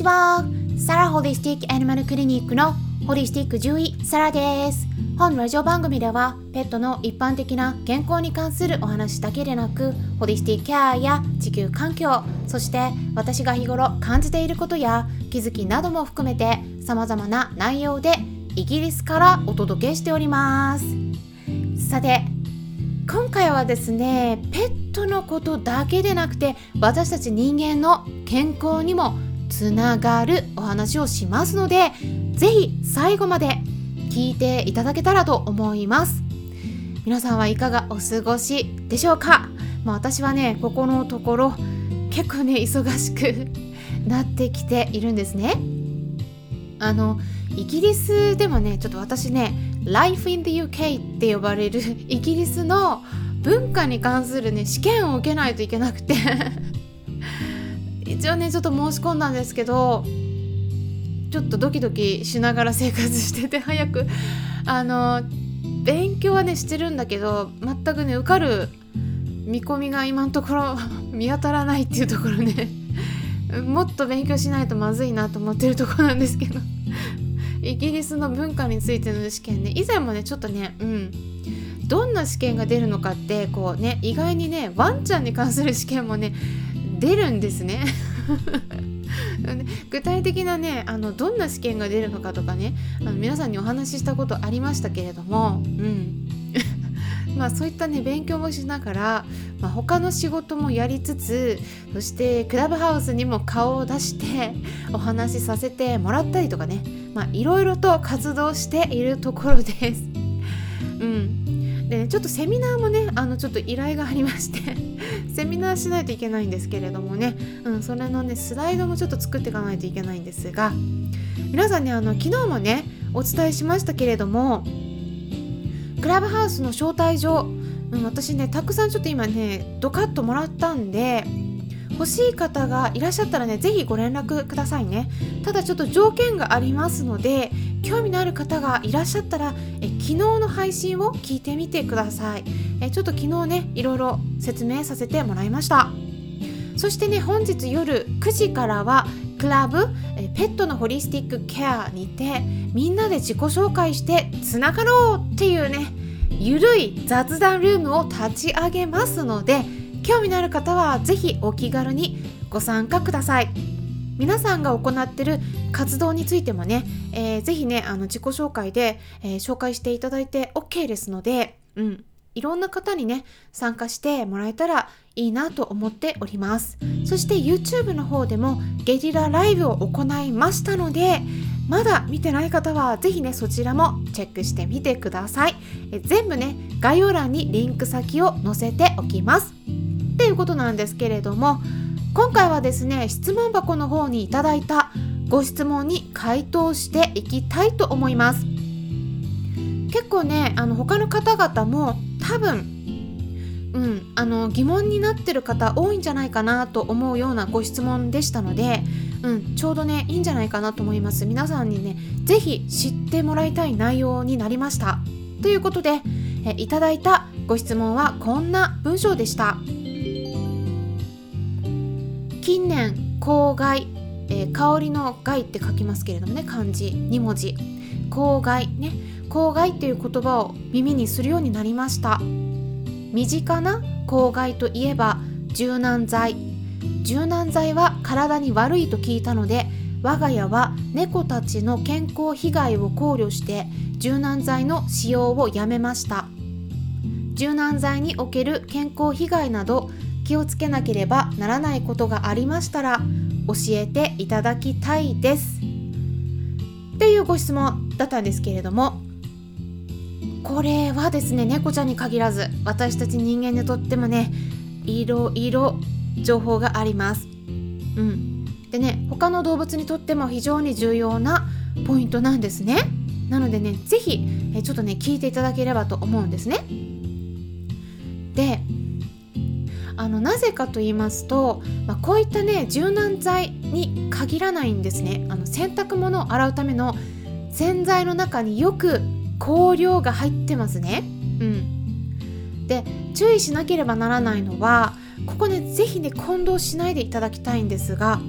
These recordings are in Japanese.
ちは。サラホリスティックアニマルクリニックのホリスティック獣医サラです。本ラジオ番組ではペットの一般的な健康に関するお話だけでなくホリスティックケアや地球環境そして私が日頃感じていることや気づきなども含めて様々な内容でイギリスからお届けしておりますさて今回はですねペットのことだけでなくて私たち人間の健康にもつながるお話をしますので是非最後まで聞いていただけたらと思います。皆さんはいかがお過ごしでしょうか、まあ、私はねここのところ結構ね忙しくなってきているんですね。あのイギリスでもねちょっと私ね Life in the UK って呼ばれるイギリスの文化に関するね試験を受けないといけなくて。一応ねちょっと申し込んだんですけどちょっとドキドキしながら生活してて早く。あの勉強はねしてるんだけど全くね受かる見込みが今のところ 見当たらないっていうところね もっと勉強しないとまずいなと思ってるところなんですけど。イギリスの文化についての試験ね以前もねちょっとねうん。どんな試験が出るのかってこうね意外にねワンちゃんに関する試験もね出るんですね。具体的なねあのどん。な試験が出るのかとかねあの皆さん。にお話ししたことありましたけれどもうん。まあそういったね勉強もしながら、まあ、他の仕事もやりつつそしてクラブハウスにも顔を出してお話しさせてもらったりとかねいろいろと活動しているところです。うん。でねちょっとセミナーもねあのちょっと依頼がありましてセミナーしないといけないんですけれどもね、うん、それのねスライドもちょっと作っていかないといけないんですが皆さんねあの昨日もねお伝えしましたけれどもクラブハウスの招待状、うん、私ねたくさんちょっと今ねドカッともらったんで欲しい方がいらっしゃったらね是非ご連絡くださいね。ただちょっと条件がありますので興味のある方がいらっしゃったらえ昨日の配信を聞いてみてください。えちょっと昨日ねいろいろ説明させてもらいました。そしてね本日夜9時からはクラブペットのホリスティックケアにてみんなで自己紹介してつながろうっていうねゆるい雑談ルームを立ち上げますので興味のある方は是非お気軽にご参加ください。皆さんが行ってる活動についてもね、えー、ぜひねあの自己紹介で、えー、紹介していただいて OK ですので、うん、いろんな方にね参加してもらえたらいいなと思っております。そして YouTube の方でもゲリラライブを行いましたのでまだ見てない方はぜひねそちらもチェックしてみてください。え全部ね概要欄にリンク先を載せておきます。っていうことなんですけれども今回はですね質問箱の方にいただいたご質問に回答していきたいと思います。結構ねあの他の方々も多分うん、あの疑問になってる方多いんじゃないかなと思うようなご質問でしたので、うん、ちょうどねいいんじゃないかなと思います。皆さんにね是非知ってもらいたい内容になりました。ということでえいただいたご質問はこんな文章でした。近年公害、えー、香りの害って書きますけれどもね漢字2文字。公害ね。公害っていう言葉を耳にするようになりました。身近な公害といえば柔軟剤。柔軟剤は体に悪いと聞いたので我が家は猫たちの健康被害を考慮して柔軟剤の使用をやめました。柔軟剤における健康被害など気をつけなければならないことがありましたら教えていただきたいです。っていうご質問だったんですけれどもこれはですね猫ちゃんに限らず私たち人間にとってもねいろいろ情報があります。うん。でね他の動物にとっても非常に重要なポイントなんですね。なのでね是非ちょっとね聞いていただければと思うんですね。であのなぜかと言いますと、まあ、こういったね柔軟剤に限らないんですね。あの洗濯物を洗うための洗剤の中によく香料が入ってますね。うん、で注意しなければならないのはここね是非ね混同しないでいただきたいんですが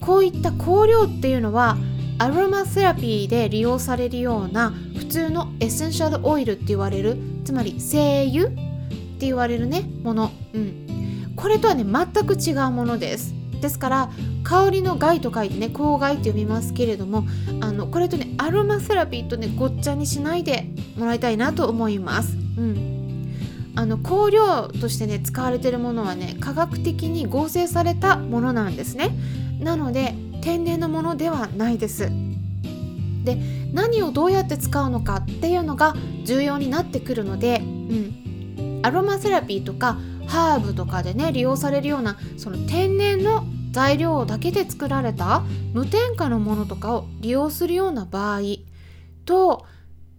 こういった香料っていうのはアロマセラピーで利用されるような普通のエッセンシャルオイルって言われるつまり精油って言われるねもの、うん、これとはね全く違うものです。ですから香りの害と書いてね香害って読みますけれどもあのこれとねアロマセラピーとねごっちゃにしないでもらいたいなと思います。うん。あの香料としてね使われてるものはね科学的に合成されたものなんですね。なので天然のものではないです。で何をどうやって使うのかっていうのが重要になってくるので、うん、アロマセラピーとかハーブとかでね利用されるようなその天然の材料だけで作られた無添加のものとかを利用するような場合と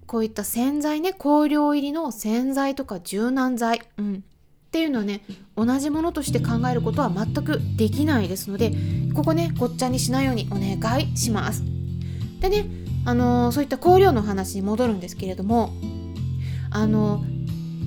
こういった洗剤ね香料入りの洗剤とか柔軟剤、うん、っていうのはね同じものとして考えることは全くできないですのでここねごっちゃにしないようにお願いします。でねあのー、そういった香料の話に戻るんですけれどもあの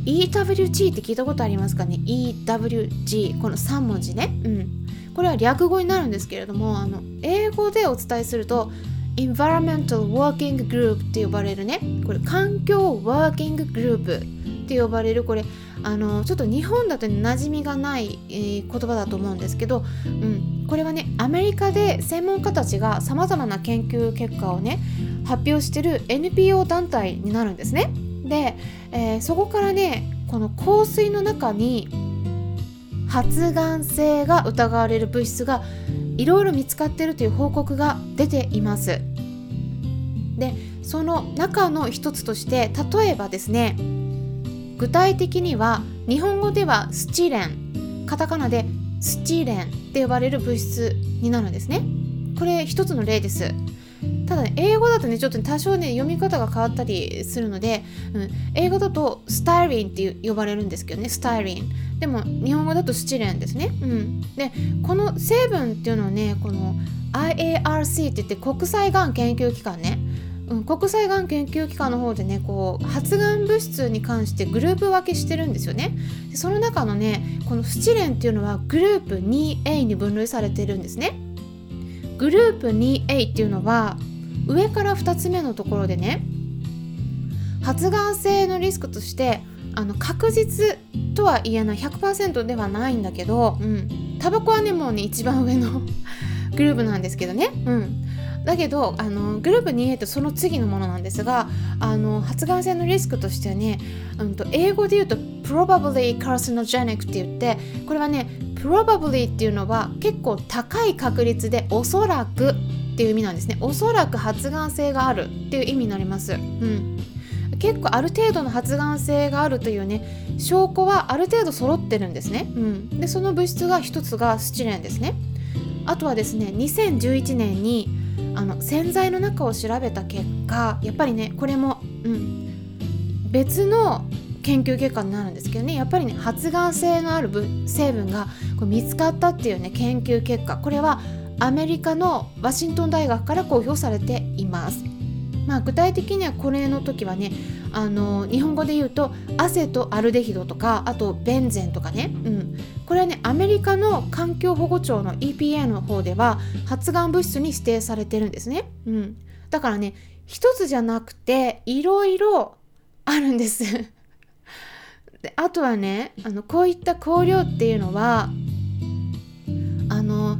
EWG って聞いたことありますかね？EWG この3文字ね、うん、これは略語になるんですけれどもあの英語でお伝えすると Environmental Working Group って呼ばれるね。これ環境ワーキンググループって呼ばれる。これあのちょっと日本だと馴染みがない、えー、言葉だと思うんですけど、うん、これはねアメリカで専門家たちがさまざまな研究結果をね発表してる NPO 団体になるんですね。で、えー、そこからねこの香水の中に発がん性が疑われる物質がいろいろ見つかってるという報告が出ています。でその中の一つとして例えばですね具体的には日本語ではスチレンカタカナでスチレンって呼ばれる物質になるんですね。これ一つの例です。ただ、ね、英語だとねちょっと多少ね読み方が変わったりするので、うん、英語だとスタイリンって呼ばれるんですけどねスタイリン。でも日本語だとスチレンですね、うん、でこの成分っていうのはねこの IARC って言って国際がん研究機関ね。うん、国際がん研究機関の方でねこう発がん物質に関してグループ分けしてるんですよね。でその中のねこのスチレンっていうのはグループ 2A に分類されてるんですね。グループ 2A っていうのは上から2つ目のところでね発がん性のリスクとしてあの確実とは言えない100%ではないんだけど、うん、タバコはねもうね一番上の グループなんですけどね、うん、だけどあのグループ 2A とその次のものなんですがあの発がん性のリスクとしてはね、うんと、英語で言うと probably carcinogenic って言ってこれはね probably っていうのは結構高い確率でおそらくっていう意味なんですね。おそらく発がん性があるっていう意味になります、うん、結構ある程度の発がん性があるというね証拠はある程度揃ってるんですね、うん、でその物質が一つがスチレンですね。あとはですね2011年にあの洗剤の中を調べた結果やっぱりねこれも、うん、別の研究結果になるんですけどねやっぱりね発がん性のある成分がこう見つかったっていうね研究結果。これはアメリカのワシントン大学から公表されています。まあ、具体的にはこれの時はねあの日本語で言うとアセトアルデヒドとかあとベンゼンとかね、うん、これはねアメリカの環境保護庁の EPA の方では発がん物質に指定されてるんですね、うん、だからね一つじゃなくていろいろあるんです。であとはねあのこういった香料っていうのは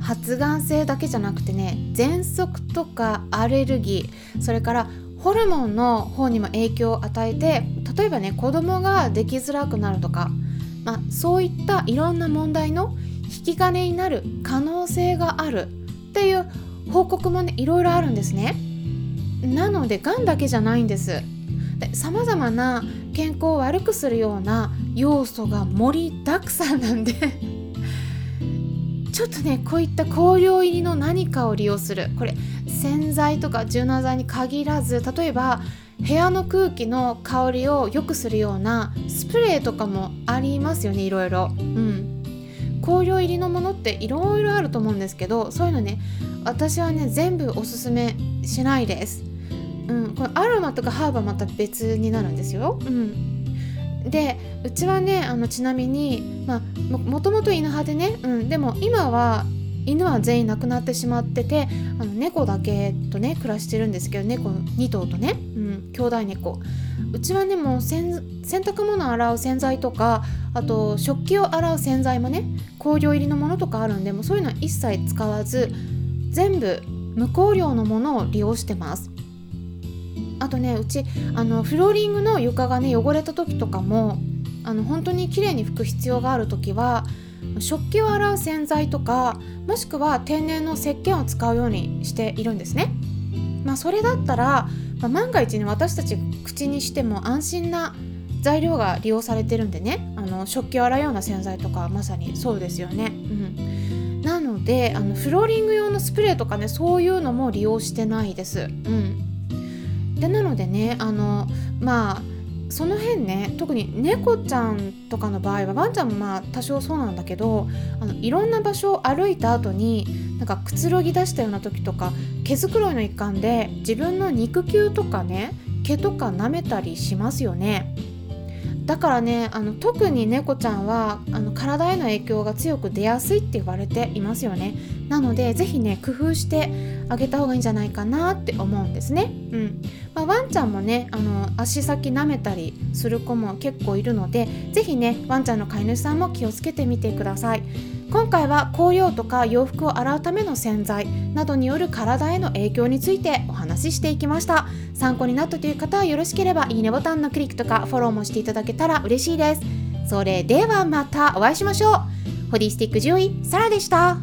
発がん性だけじゃなくてね喘息とかアレルギーそれからホルモンの方にも影響を与えて例えばね子供ができづらくなるとか、まあ、そういったいろんな問題の引き金になる可能性があるっていう報告もねいろいろあるんですね。なのでがんだけじゃないんです。さまざまな健康を悪くするような要素が盛りだくさんなんでちょっとねこういった香料入りの何かを利用するこれ洗剤とか柔軟剤に限らず例えば部屋の空気の香りを良くするようなスプレーとかもありますよねいろいろ。うん香料入りのものっていろいろあると思うんですけどそういうのね私はね全部おすすめしないです。うん、このアロマとかハーブはまた別になるんですよ。うん、でうちはねあのちなみに、まあ、もともと犬派でね、うん、でも今は犬は全員亡くなってしまっててあの猫だけとね暮らしてるんですけど猫2頭とね、うん、兄弟猫。うちはねもう洗濯物洗う洗剤とかあと食器を洗う洗剤もね香料入りのものとかあるんでもうそういうのは一切使わず全部無香料のものを利用してます。あとねうちあのフローリングの床がね汚れた時とかもあの本当に綺麗に拭く必要がある時は食器を洗う洗剤とかもしくは天然の石鹸を使うようにしているんですね。まあ、それだったら、まあ、万が一に私たち口にしても安心な材料が利用されてるんでねあの食器を洗うような洗剤とかまさにそうですよね。うん、なのであのフローリング用のスプレーとかねそういうのも利用してないです。うん、でなのでねあのまあその辺ね特に猫ちゃんとかの場合はワンちゃんもまあ多少そうなんだけどあのいろんな場所を歩いた後になんかくつろぎ出したような時とか毛づくろいの一環で自分の肉球とかね毛とか舐めたりしますよね。だからねあの特に猫ちゃんはあの体への影響が強く出やすいって言われていますよねなので是非ね工夫してあげた方がいいんじゃないかなって思うんですね。うん。まあ、ワンちゃんもねあの足先舐めたりする子も結構いるので是非ねワンちゃんの飼い主さんも気をつけてみてください。今回は紅葉とか洋服を洗うための洗剤などによる体への影響についてお話ししていきました。参考になったという方はよろしければいいねボタンのクリックとかフォローもしていただけたら嬉しいです。それではまたお会いしましょう。ホリスティック獣医サラでした。